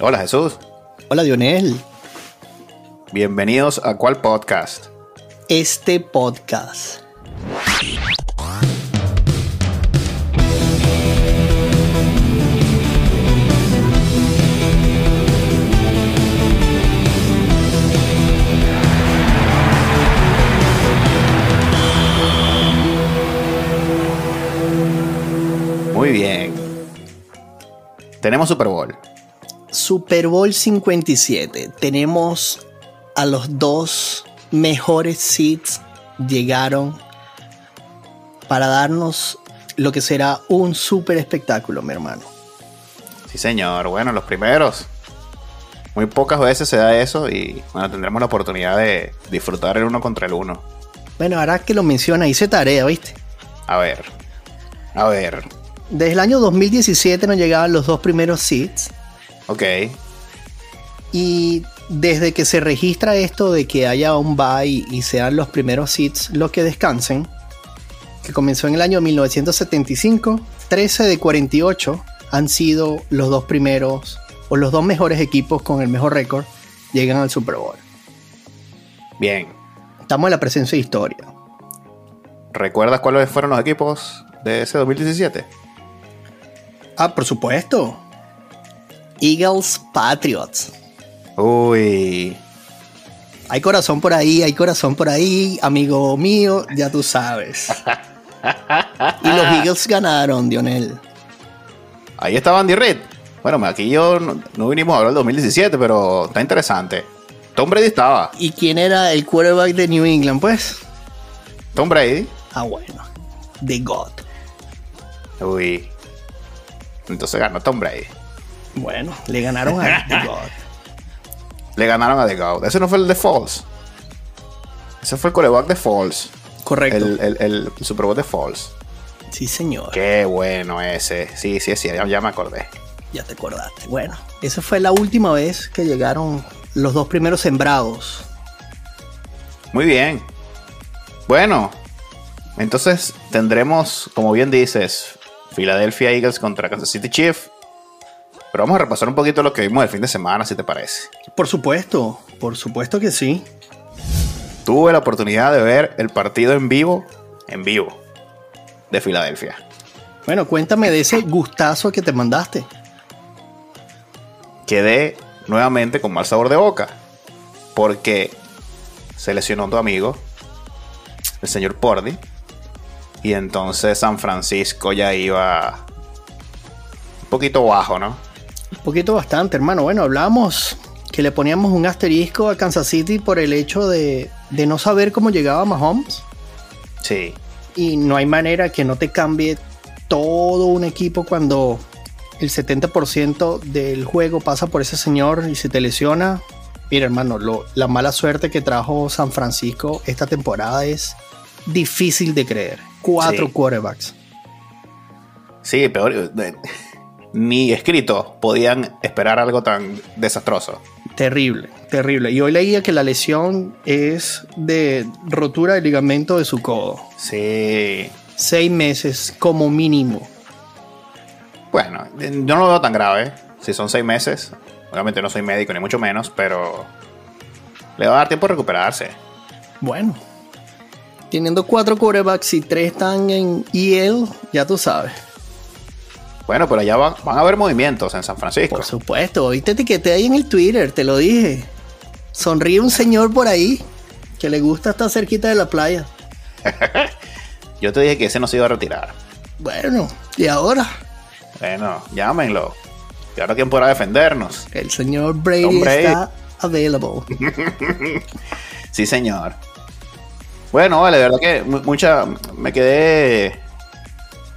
Hola Jesús. Hola Dionel. Bienvenidos a cuál podcast. Este podcast. Muy bien. Tenemos Super Bowl. Super Bowl 57. Tenemos a los dos mejores seeds llegaron para darnos lo que será un super espectáculo, mi hermano. Sí, señor. Bueno, los primeros. Muy pocas veces se da eso y bueno, tendremos la oportunidad de disfrutar el uno contra el uno. Bueno, ahora que lo menciona, hice tarea, ¿viste? A ver. A ver. Desde el año 2017 nos llegaban los dos primeros seeds. Ok. Y desde que se registra esto de que haya un bye y sean los primeros seeds los que descansen, que comenzó en el año 1975, 13 de 48 han sido los dos primeros o los dos mejores equipos con el mejor récord llegan al Super Bowl. Bien. Estamos en la presencia de historia. ¿Recuerdas cuáles fueron los equipos de ese 2017? Ah, por supuesto. Eagles Patriots. Uy. Hay corazón por ahí, hay corazón por ahí, amigo mío, ya tú sabes. y los Eagles ganaron, Dionel. Ahí estaba Andy Reid. Bueno, aquí yo no, no vinimos a hablar del 2017, pero está interesante. Tom Brady estaba. ¿Y quién era el quarterback de New England, pues? Tom Brady. Ah, bueno. The God. Uy. Entonces ganó Tom Brady. Bueno, le ganaron a The God. Le ganaron a The God. Ese no fue el de Falls. Ese fue el coreback de Falls. Correcto. El, el, el Super Bowl de Falls. Sí, señor. Qué bueno ese. Sí, sí, sí, ya, ya me acordé. Ya te acordaste. Bueno, esa fue la última vez que llegaron los dos primeros sembrados. Muy bien. Bueno, entonces tendremos, como bien dices, Philadelphia Eagles contra Kansas City Chiefs. Pero vamos a repasar un poquito lo que vimos el fin de semana, si te parece. Por supuesto, por supuesto que sí. Tuve la oportunidad de ver el partido en vivo, en vivo, de Filadelfia. Bueno, cuéntame de ese gustazo que te mandaste. Quedé nuevamente con mal sabor de boca. Porque se lesionó tu amigo, el señor Pordy. Y entonces San Francisco ya iba un poquito bajo, ¿no? Un poquito bastante, hermano. Bueno, hablamos que le poníamos un asterisco a Kansas City por el hecho de, de no saber cómo llegaba Mahomes. Sí. Y no hay manera que no te cambie todo un equipo cuando el 70% del juego pasa por ese señor y se te lesiona. Mira, hermano, lo, la mala suerte que trajo San Francisco esta temporada es difícil de creer. Cuatro Sí. quarterbacks. Sí, peor. Ni escrito podían esperar algo tan desastroso. Terrible, terrible. Y hoy leía que la lesión es de rotura de ligamento de su codo. Sí. Seis meses como mínimo. Bueno, yo no lo veo tan grave. Si son seis meses. Obviamente no soy médico ni mucho menos, pero le va a dar tiempo de recuperarse. Bueno, teniendo cuatro quarterbacks y tres están en EL, ya tú sabes. Bueno, pero allá van, van a haber movimientos en San Francisco. Por supuesto, hoy te etiqueté ahí en el Twitter, te lo dije. Sonríe un señor por ahí que le gusta estar cerquita de la playa. Yo te dije que ese no se iba a retirar. Bueno, y ahora Bueno, llámenlo. Y ahora quién podrá defendernos. el señor Brady, Brady. está available. Sí, señor. Bueno, vale, de verdad que mu- mucha. Me quedé.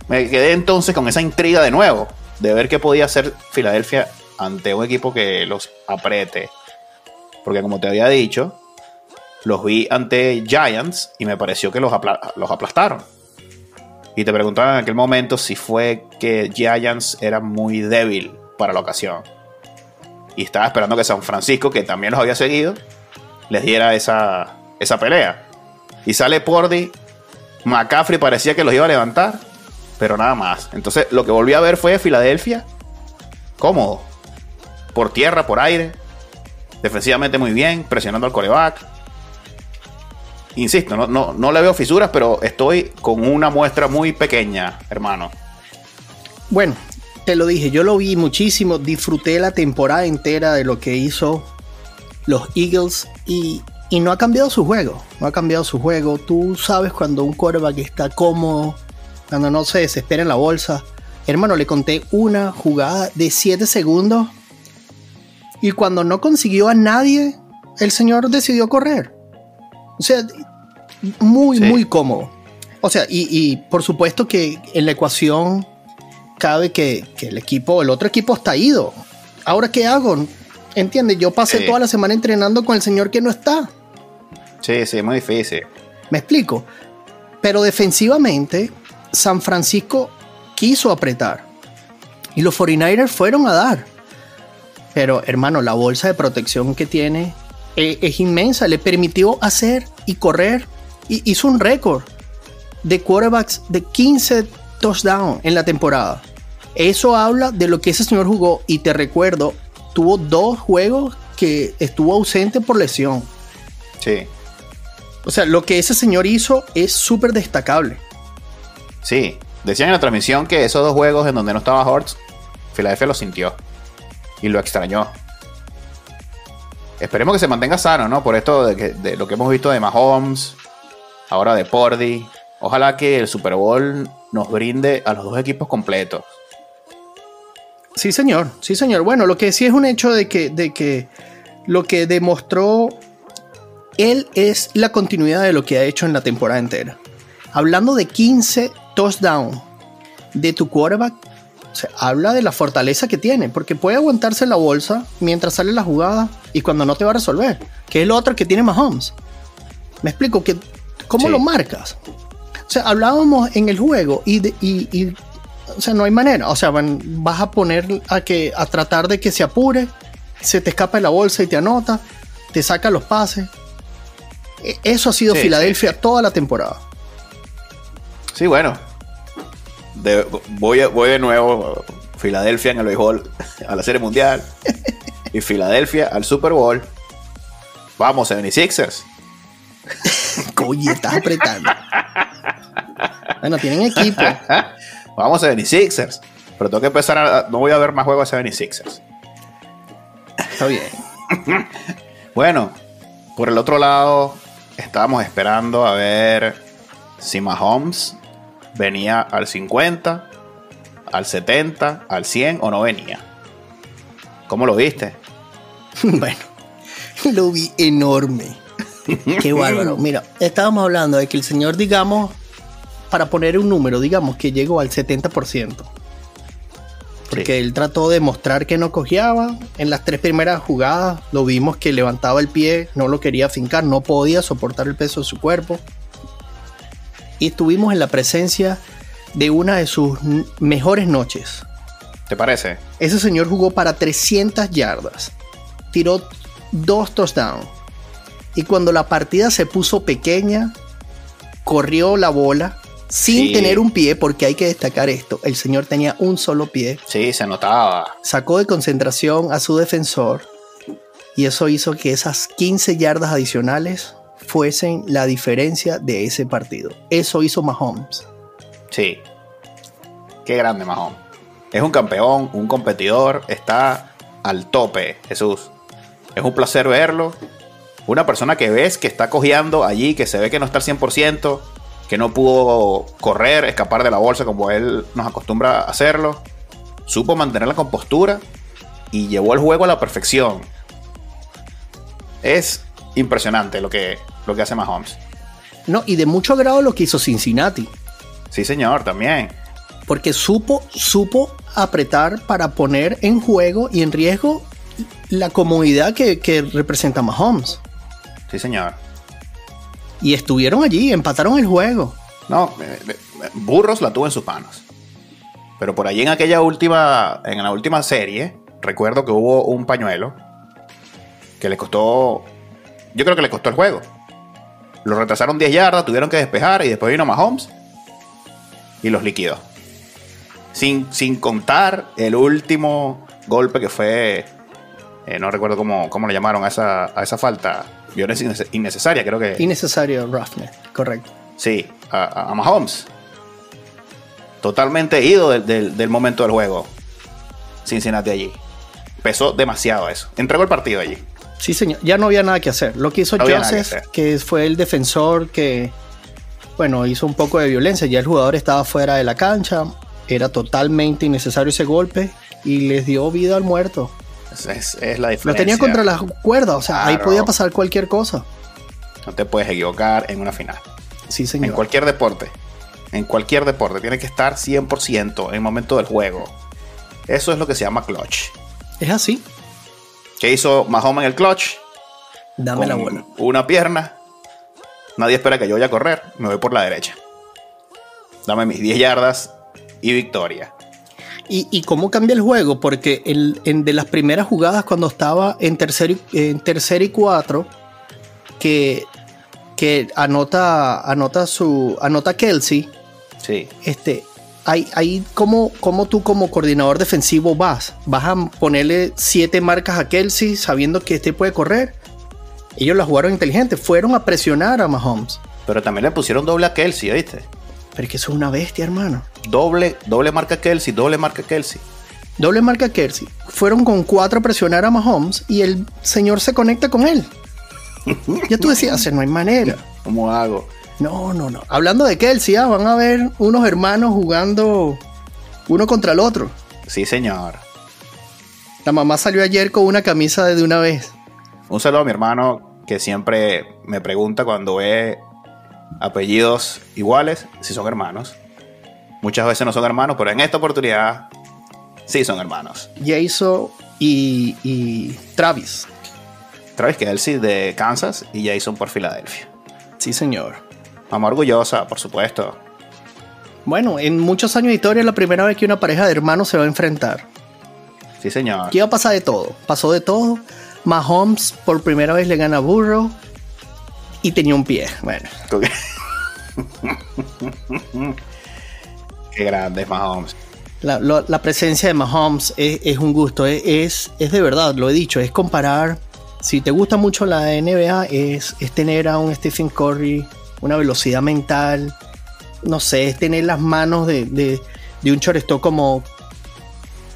Me quedé entonces con esa intriga de nuevo. De ver qué podía hacer Filadelfia ante un equipo que los apriete. Porque como te había dicho, los vi ante Giants y me pareció que los, los aplastaron. Y te preguntaba en aquel momento si fue que Giants era muy débil para la ocasión. Y estaba esperando que San Francisco, que también los había seguido, les diera esa, esa pelea. Y sale Pordy, McCaffrey parecía que los iba a levantar, pero nada más. Entonces lo que volví a ver fue Filadelfia cómodo. por tierra, por aire. Defensivamente muy bien, presionando al coreback. Insisto, no, no, no le veo fisuras, pero estoy con una muestra muy pequeña, hermano. Bueno, te lo dije, yo lo vi muchísimo, disfruté la temporada entera de lo que hizo los Eagles y, y no ha cambiado su juego, no ha cambiado su juego. Tú sabes cuando un quarterback está cómodo, cuando no se desespera en la bolsa. Hermano, le conté una jugada de 7 segundos y cuando no consiguió a nadie, el señor decidió correr. O sea, muy, Sí. muy cómodo. O sea, y, y por supuesto que en la ecuación cabe que, que el equipo, el otro equipo está ido. Ahora, ¿qué hago? ¿Entiendes? Yo pasé Sí. toda la semana entrenando con el señor que no está. Sí, sí, muy difícil. ¿Me explico? Pero defensivamente, San Francisco quiso apretar. Y los 49ers fueron a dar. Pero, hermano, la bolsa de protección que tiene eh, es inmensa. Le permitió hacer y correr. Y hizo un récord de quarterbacks de 15 touchdowns en la temporada. Eso habla de lo que ese señor jugó. Y te recuerdo, tuvo dos juegos que estuvo ausente por lesión. Sí, O sea, lo que ese señor hizo es súper destacable. Sí. Decían en la transmisión que esos dos juegos en donde no estaba Hortz, Filadelfia lo sintió y lo extrañó. Esperemos que se mantenga sano, ¿no? Por esto de, que- de lo que hemos visto de Mahomes, ahora de Pordy. Ojalá que el Super Bowl nos brinde a los dos equipos completos. Sí, señor. Sí, señor. Bueno, lo que sí es un hecho de que, de que lo que demostró él es la continuidad de lo que ha hecho en la temporada entera. Hablando de 15 touchdowns de tu quarterback, o sea, habla de la fortaleza que tiene, porque puede aguantarse la bolsa mientras sale la jugada y cuando no te va a resolver, que es lo otro que tiene Mahomes. Me explico que cómo Sí. lo marcas. O sea, hablábamos en el juego y, de- y- y, o sea, no hay manera. O sea, van- vas a poner a que a tratar de que se apure, se te escapa de la bolsa y te anota, te saca los pases. E- Eso ha sido Sí, Filadelfia toda la temporada. Sí, bueno. De- voy, voy de nuevo. Filadelfia en el béisbol a la Serie Mundial. y Filadelfia al Super Bowl. Vamos, 76ers. Oye, estás apretando. bueno, tienen equipo. Vamos, 76ers. Pero tengo que empezar a. No voy a ver más juegos de 76ers. Está bien. Bueno, por el otro lado, estábamos esperando a ver si Mahomes venía al 50, al 70, al 100 o no venía. ¿Cómo lo viste? Bueno, lo vi enorme. Qué bárbaro. Mira, estábamos hablando de que el señor, digamos, para poner un número, digamos que llegó al 70%. Porque Sí. él trató de mostrar que no cojeaba. En las tres primeras jugadas lo vimos que levantaba el pie, no lo quería fincar, no podía soportar el peso de su cuerpo. Y estuvimos en la presencia de una de sus mejores noches. ¿Te parece? Ese señor jugó para 300 yardas. Tiró dos touchdowns. Y cuando la partida se puso pequeña, corrió la bola sin Sí. tener un pie, porque hay que destacar esto. El señor tenía un solo pie. Sí, se notaba. Sacó de concentración a su defensor. Y eso hizo que esas 15 yardas adicionales fuesen la diferencia de ese partido. Eso hizo Mahomes. Sí. Qué grande Mahomes. Es un campeón, un competidor, está al tope, Jesús. Es un placer verlo. Una persona que ves que está cojeando allí, que se ve que no está al 100%, que no pudo correr, escapar de la bolsa como él nos acostumbra a hacerlo. Supo mantener la compostura y llevó el juego a la perfección. Es impresionante lo que, lo que hace Mahomes. No, y de mucho agrado lo que hizo Cincinnati. Sí, señor, también. porque supo, supo apretar para poner en juego y en riesgo la comodidad que, que representa Mahomes. Sí, señor. Y estuvieron allí, empataron el juego. No, eh, eh, Burros la tuvo en sus manos. Pero por allí en aquella última, en la última serie, recuerdo que hubo un pañuelo que le costó, yo creo que le costó el juego. Lo retrasaron 10 yardas, tuvieron que despejar y después vino Mahomes y los liquidó. Sin, sin contar el último golpe que fue eh, no recuerdo cómo, cómo le llamaron a esa, a esa falta, violencia innece- innecesaria, creo que. Innecesario roughness, correcto. Sí, a, a Mahomes. Totalmente ido del, del- del momento del juego. Cincinnati allí. Pesó demasiado eso. Entregó el partido allí. Sí, señor. Ya no había nada que hacer. Lo que hizo No que Joseph, que, fue el defensor que, bueno, hizo un poco de violencia. Ya el jugador estaba fuera de la cancha. Era totalmente innecesario ese golpe y les dio vida al muerto. Es, es- es la diferencia. Lo tenía contra las cuerdas, o sea, ahí podía pasar cualquier cosa. No te puedes equivocar en una final. Sí, En señor. cualquier deporte. En cualquier deporte. Tiene que estar 100% en el momento del juego. Eso es lo que se llama clutch. Es así. ¿Qué hizo Mahomes en el clutch? Dame Con la bola. una pierna. Nadie espera que yo vaya a correr. Me voy por la derecha. Dame mis 10 yardas y victoria. ¿Y, y cómo cambia el juego? Porque el, en de las primeras jugadas, cuando estaba en tercer y, en tercer y cuatro, que, que anota, anota su. anota Kelsey, Sí. este. Ahí, ahí ¿cómo, cómo tú como coordinador defensivo vas? ¿Vas a ponerle siete marcas a Kelsey sabiendo que este puede correr? Ellos la jugaron inteligente, fueron a presionar a Mahomes. Pero también le pusieron doble a Kelsey, ¿viste? Pero es que eso es una bestia, hermano. Doble, doble marca Kelsey, doble marca Kelsey. Doble marca Kelsey. Fueron con cuatro a presionar a Mahomes y el señor se conecta con él. Ya tú decías, no hay manera. ¿Cómo hago? No, no, no. Hablando de Kelsey, ah, van a ver unos hermanos jugando uno contra el otro. Sí, señor. La mamá salió ayer con una camisa de una vez. Un saludo a mi hermano que siempre me pregunta cuando ve apellidos iguales si son hermanos. Muchas veces no son hermanos, pero en esta oportunidad sí son hermanos. Jason y, y Travis. Travis Kelsey de Kansas y Jason por Filadelfia. Sí, señor. Mamá orgullosa, por supuesto. Bueno, en muchos años de historia es la primera vez que una pareja de hermanos se va a enfrentar. Sí, señor. Aquí iba a pasar de todo. Pasó de todo. Mahomes por primera vez le gana a Burrow. Y tenía un pie. Bueno, Qué grande es Mahomes. la, lo- la presencia de Mahomes es, es un gusto. Es, es, es de verdad, lo he dicho. Es comparar. Si te gusta mucho la NBA, es tener a un Stephen Curry, una velocidad mental. No sé, es tener las manos de, de, de un shortstop como,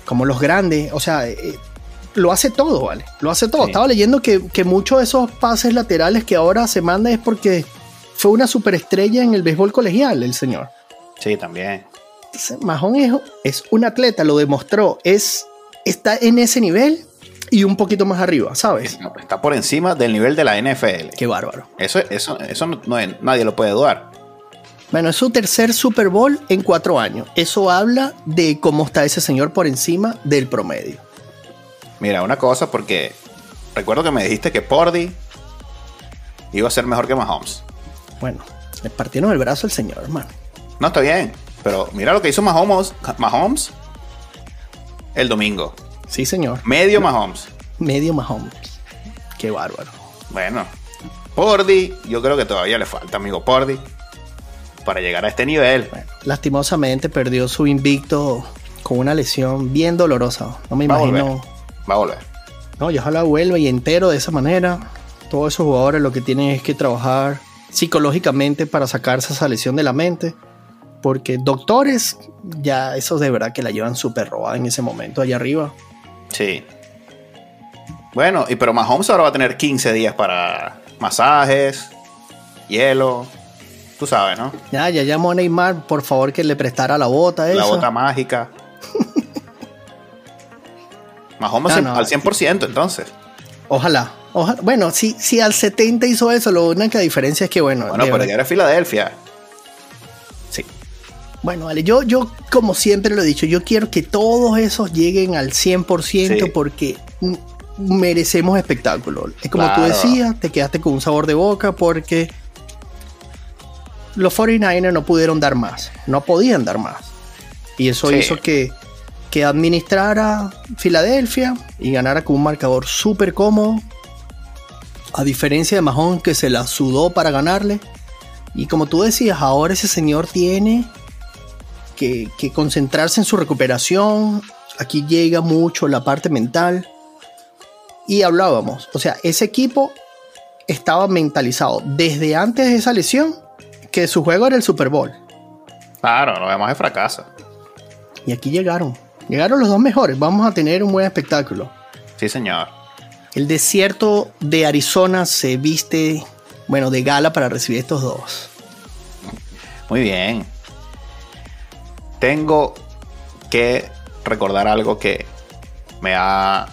como los grandes. O sea, eh, lo hace todo, ¿vale? Lo hace todo. Sí. Estaba leyendo que, que muchos de esos pases laterales que ahora se manda es porque fue una superestrella en el béisbol colegial, el señor. Sí, también. Entonces, Mahomes es, es un atleta, lo demostró. Es, está en ese nivel y un poquito más arriba, ¿sabes? Está por encima del nivel de la NFL. Qué bárbaro. Eso, eso, eso no, no es- nadie lo puede dudar. Bueno, es su tercer Super Bowl en cuatro años. Eso habla de cómo está ese señor por encima del promedio. Mira, una cosa, porque recuerdo que me dijiste que Pordy iba a ser mejor que Mahomes. Bueno, le partieron el brazo al señor, hermano. No, está bien. Pero mira lo que hizo Mahomes, Mahomes el domingo. Sí, señor. Medio Mahomes. Medio Mahomes. Qué bárbaro. Bueno, Pordy, yo creo que todavía le falta, amigo Pordy, para llegar a este nivel. Bueno, lastimosamente perdió su invicto con una lesión bien dolorosa. No me Va imagino. volver. Va a volver. No, y ojalá vuelva y entero de esa manera. Todos esos jugadores lo que tienen es que trabajar psicológicamente para sacarse esa lesión de la mente. Porque doctores, ya esos de verdad que la llevan súper robada en ese momento allá arriba. Sí. Bueno, y pero Mahomes ahora va a tener 15 días para masajes, hielo. Tú sabes, ¿no? Ya, ya llamó a Neymar, por favor que le prestara la bota La esa. bota mágica. Mahomes No, no. al 100% entonces. Ojalá. ojalá. Bueno, si, si al 70 hizo eso, lo única diferencia es que, bueno, Bueno, pero ya era Filadelfia. Bueno, vale, yo, yo como siempre lo he dicho, yo quiero que todos esos lleguen al 100% Sí. porque merecemos espectáculo. Es como tú decías, te quedaste con un sabor de boca porque los 49ers no pudieron dar más, no podían dar más. Y eso Sí. hizo que, que administrara Filadelfia y ganara con un marcador súper cómodo. A diferencia de Mahomes que se la sudó para ganarle. Y como tú decías, ahora ese señor tiene que, que concentrarse en su recuperación. Aquí llega mucho la parte mental. Y hablábamos, o sea, ese equipo estaba mentalizado desde antes de esa lesión que su juego era el Super Bowl. Claro, lo demás es fracaso. Y aquí llegaron. Llegaron los dos mejores. Vamos a tener un buen espectáculo. Sí, señor. El desierto de Arizona se viste, bueno, de gala para recibir estos dos. Muy bien. Tengo que recordar algo que me ha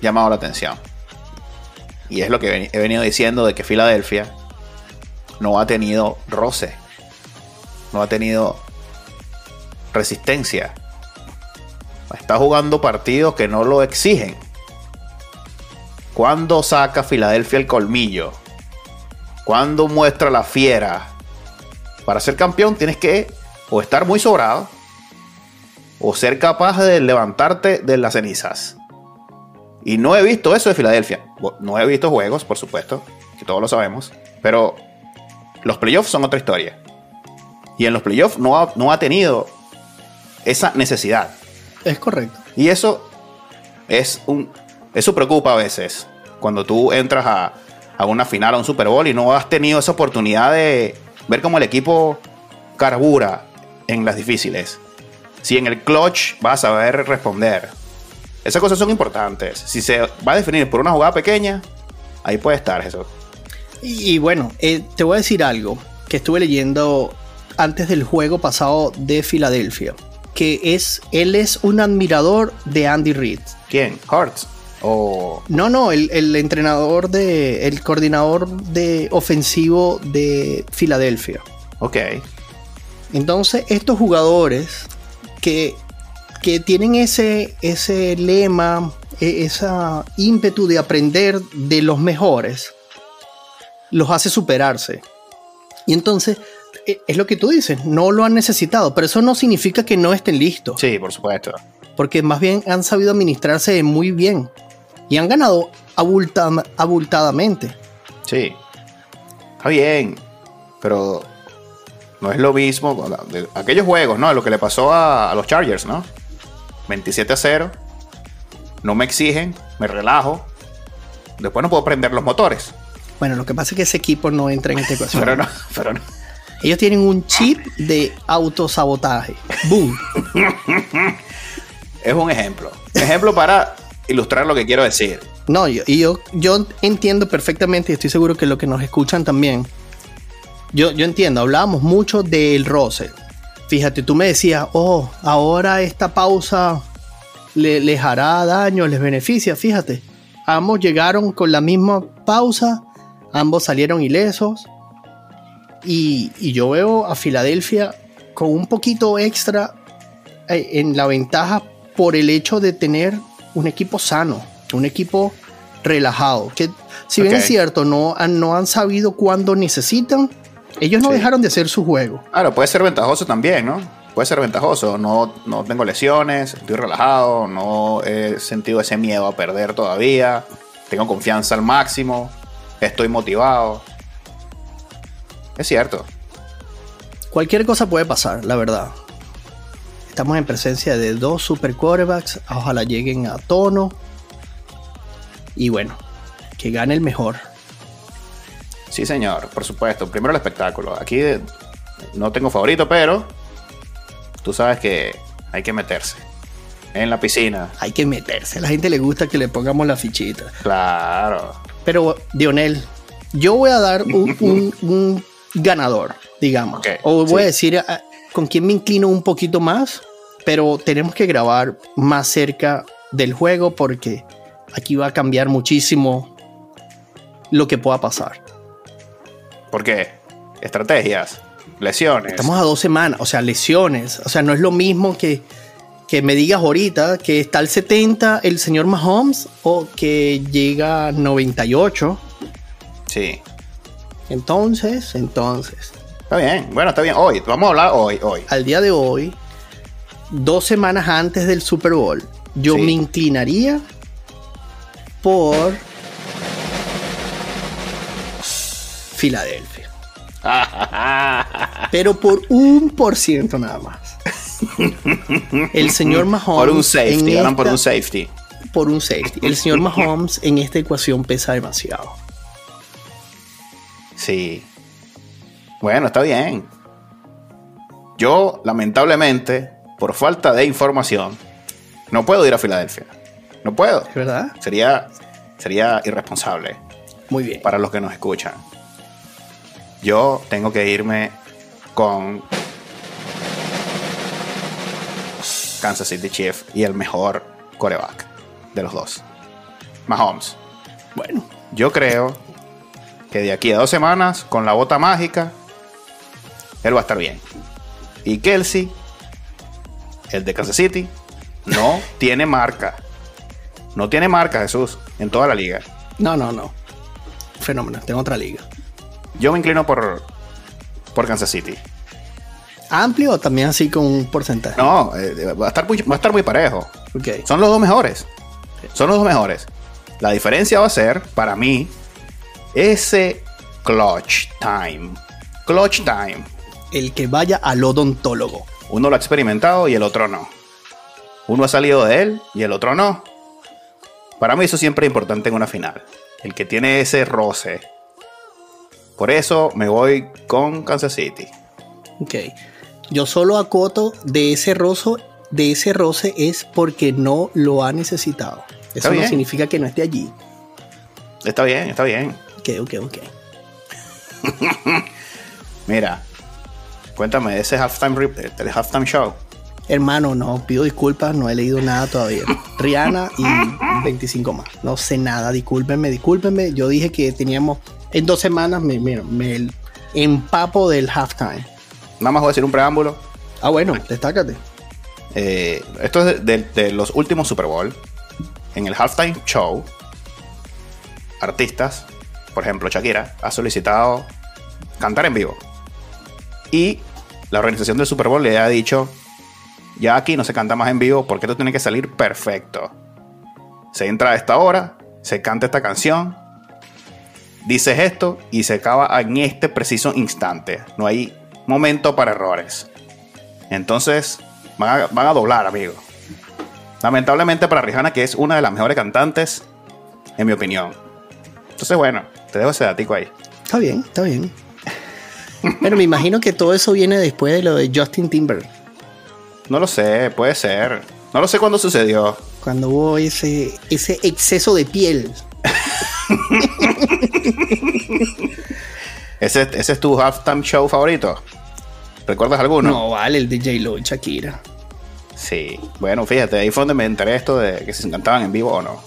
llamado la atención. Y es lo que he venido diciendo de que Filadelfia no ha tenido roce. No ha tenido resistencia. Está jugando partidos que no lo exigen. Cuando saca Filadelfia el colmillo? Cuando muestra la fiera? Para ser campeón tienes que o estar muy sobrado o ser capaz de levantarte de las cenizas. Y no he visto eso de Filadelfia. No he visto juegos, por supuesto, que todos lo sabemos. Pero los playoffs son otra historia. Y en los playoffs no ha, no ha tenido esa necesidad. Es correcto. Y eso es un. Eso preocupa a veces. Cuando tú entras a, a una final, a un Super Bowl y no has tenido esa oportunidad de ver cómo el equipo carbura en las difíciles. Si en el clutch vas a saber responder. Esas cosas son importantes. Si se va a definir por una jugada pequeña, ahí puede estar eso. Y, bueno, eh, te voy a decir algo que estuve leyendo antes del juego pasado de Filadelfia. Que es, él es un admirador de Andy Reid. ¿Quién? Hurts. O... No, no, el, el, entrenador de. el coordinador de ofensivo de Filadelfia. Ok. Entonces, estos jugadores que, que tienen ese, ese lema, e, esa ímpetu de aprender de los mejores, los hace superarse. Y entonces, e, es lo que tú dices, no lo han necesitado, pero eso no significa que no estén listos. Sí, por supuesto. Porque más bien han sabido administrarse muy bien y han ganado abultadamente. Sí, está bien, pero no es lo mismo. aquellos juegos, ¿no? Lo que le pasó a, los Chargers, ¿no? 27 a 0. No me exigen, me relajo. Después no puedo prender los motores. Bueno, lo que pasa es que ese equipo no entra en esta ecuación. pero no, pero no. Ellos tienen un chip de autosabotaje. ¡Boom! es un ejemplo. Ejemplo para ilustrar lo que quiero decir. No, yo, y yo, yo entiendo perfectamente y estoy seguro que lo que nos escuchan también yo, entiendo, hablábamos mucho del roce. Fíjate, tú me decías, oh, ahora esta pausa les hará daño, les beneficia. Fíjate, ambos llegaron con la misma pausa, ambos salieron ilesos. Y, y yo veo a Filadelfia con un poquito extra eh, en la ventaja por el hecho de tener un equipo sano, un equipo relajado. Que si bien es cierto, no, no han sabido cuándo necesitan, ellos no dejaron de hacer su juego. Claro, puede ser ventajoso también, ¿no? Puede ser ventajoso. No, no tengo lesiones, estoy relajado, no he sentido ese miedo a perder todavía. Tengo confianza al máximo, estoy motivado. Es cierto. Cualquier cosa puede pasar, la verdad. Estamos en presencia de dos super quarterbacks. Ojalá lleguen a tono. Y bueno, que gane el mejor. Sí, señor, por supuesto. Primero el espectáculo. Aquí no tengo favorito, pero tú sabes que hay que meterse. En la piscina. Hay que meterse. A la gente le gusta que le pongamos la fichita. Claro. Pero, Dionel, yo voy a dar un, ganador, digamos. o voy a decir ah, con quién me inclino un poquito más, pero tenemos que grabar más cerca del juego porque aquí va a cambiar muchísimo lo que pueda pasar. ¿Por qué? Estrategias, lesiones. Estamos a dos semanas, o sea, lesiones. O sea, no es lo mismo que, que me digas ahorita que está al 70 el señor Mahomes o que llega a 98. Sí. Entonces, entonces. Está bien, bueno, está bien. Hoy, vamos a hablar hoy, hoy. Al día de hoy, dos semanas antes del Super Bowl, yo me inclinaría por Filadelfia. Pero por un por ciento nada más. El señor Mahomes. Por un safety, por un safety. por un safety. El señor Mahomes en esta ecuación pesa demasiado. Sí. Bueno, está bien. Yo, lamentablemente, por falta de información, no puedo ir a Filadelfia. No puedo. ¿Es verdad? Sería, sería irresponsable Muy bien. para los que nos escuchan. Yo tengo que irme con Kansas City Chief y el mejor coreback de los dos. Mahomes. Bueno, Yo creo que de aquí a dos semanas, con la bota mágica, él va a estar bien. Y Kelsey, el de Kansas City, no tiene marca. No tiene marca, Jesús, en toda la liga. no, no, no. Fenómeno, tengo otra liga. Yo me inclino por, por Kansas City. ¿Amplio o también así con un porcentaje? No, eh, va, a estar muy, va a estar muy parejo. Ok. Son los dos mejores. Son los dos mejores. La diferencia va a ser, para mí, ese clutch time. Clutch time. El que vaya al odontólogo. Uno lo ha experimentado y el otro no. Uno ha salido de él y el otro no. Para mí eso siempre es importante en una final. El que tiene ese roce. Por eso me voy con Kansas City. Ok. Yo solo acoto de ese rozo, de ese roce es porque no lo ha necesitado. Eso no significa que no esté allí. Está bien, está bien. Ok, ok, ok. Mira, cuéntame ese halftime, del halftime show. Hermano, no, pido disculpas, no he leído nada todavía. Rihanna y 25 más. No sé nada, discúlpenme, discúlpenme. Yo dije que teníamos en dos semanas, me, mira, me empapo del halftime. Nada más voy a decir un preámbulo. Ah, bueno, destácate. Eh, esto es de, de- de los últimos Super Bowl. En el halftime show, artistas, por ejemplo Shakira, ha solicitado cantar en vivo. Y la organización del Super Bowl le ha dicho, ya aquí no se canta más en vivo porque esto tiene que salir perfecto. Se entra a esta hora, se canta esta canción, dices esto y se acaba en este preciso instante. No hay momento para errores. Entonces, van a, van a doblar, amigo. Lamentablemente para Rihanna, que es una de las mejores cantantes, en mi opinión. Entonces, bueno, te dejo ese datico ahí. Está bien, está bien. Pero me imagino que todo eso viene después de lo de Justin Timber. No lo sé, puede ser. No lo sé cuándo sucedió. Cuando hubo ese, ese exceso de piel. ¿Ese, ese es tu halftime show favorito? ¿Recuerdas alguno? No, vale, el de J-Lo y Shakira. Sí. Bueno, fíjate, ahí fue donde me enteré esto de que si se cantaban en vivo o no.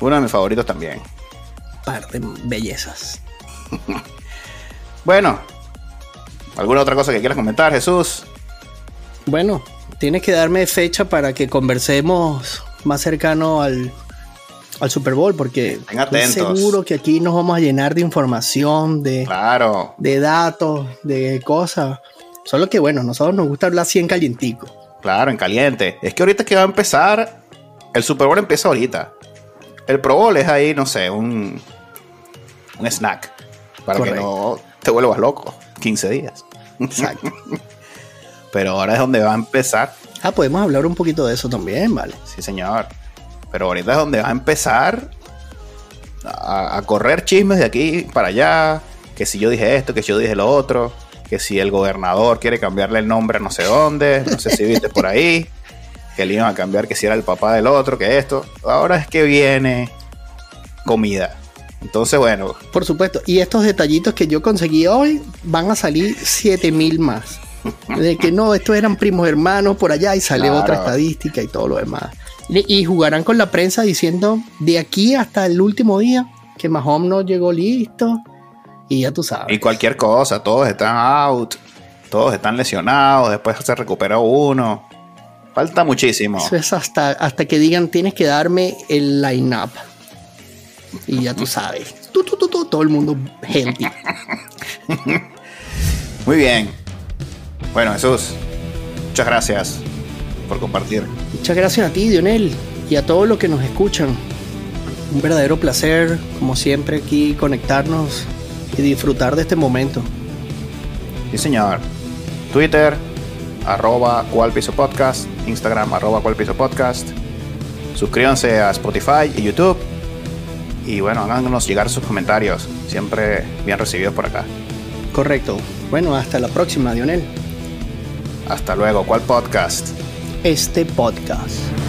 Uno de mis favoritos también. Par de bellezas. Bueno, ¿alguna otra cosa que quieras comentar, Jesús? Bueno, tienes que darme fecha para que conversemos más cercano al, al Super Bowl, porque estoy seguro que aquí nos vamos a llenar de información, de, Claro. de datos, de cosas. Solo que bueno, a nosotros nos gusta hablar así en calientico. Claro, en caliente. Es que ahorita que va a empezar, el Super Bowl empieza ahorita. El Pro Bowl es ahí, no sé, un, un snack. Para que no te vuelvas loco. 15 días. Exacto. Pero ahora es donde va a empezar. ah, podemos hablar un poquito de eso también, vale. Sí, señor. Pero ahorita es donde va a empezar a, a correr chismes de aquí para allá. Que si yo dije esto, que si yo dije lo otro. Que si el gobernador quiere cambiarle el nombre a no sé dónde. No sé si viste por ahí. Que le iban a cambiar que si era el papá del otro, que esto. Ahora es que viene comida. Entonces, bueno, Por supuesto. Y estos detallitos que yo conseguí hoy van a salir 7000 más. De que no, estos eran primos hermanos por allá y sale Claro. otra estadística y todo lo demás. Y, jugarán con la prensa diciendo de aquí hasta el último día que Mahomes no llegó listo. Y ya tú sabes. y cualquier cosa, todos están out. Todos están lesionados. Después se recuperó uno. Falta muchísimo. Eso es hasta, hasta que digan tienes que darme el line-up. Y ya tú sabes. Tú, tú, tú, todo el mundo healthy. Muy bien. Bueno, Jesús, muchas gracias por compartir. Muchas gracias a ti, Dionel, y a todos los que nos escuchan. Un verdadero placer, como siempre, aquí conectarnos y disfrutar de este momento. Sí, señor. Twitter, arroba cual piso podcast. Instagram, arroba cual piso podcast. Suscríbanse a Spotify y YouTube. Y bueno, háganos llegar sus comentarios. Siempre bien recibidos por acá. Correcto. Bueno, hasta la próxima, Dionel. Hasta luego. ¿Cuál podcast? Este podcast.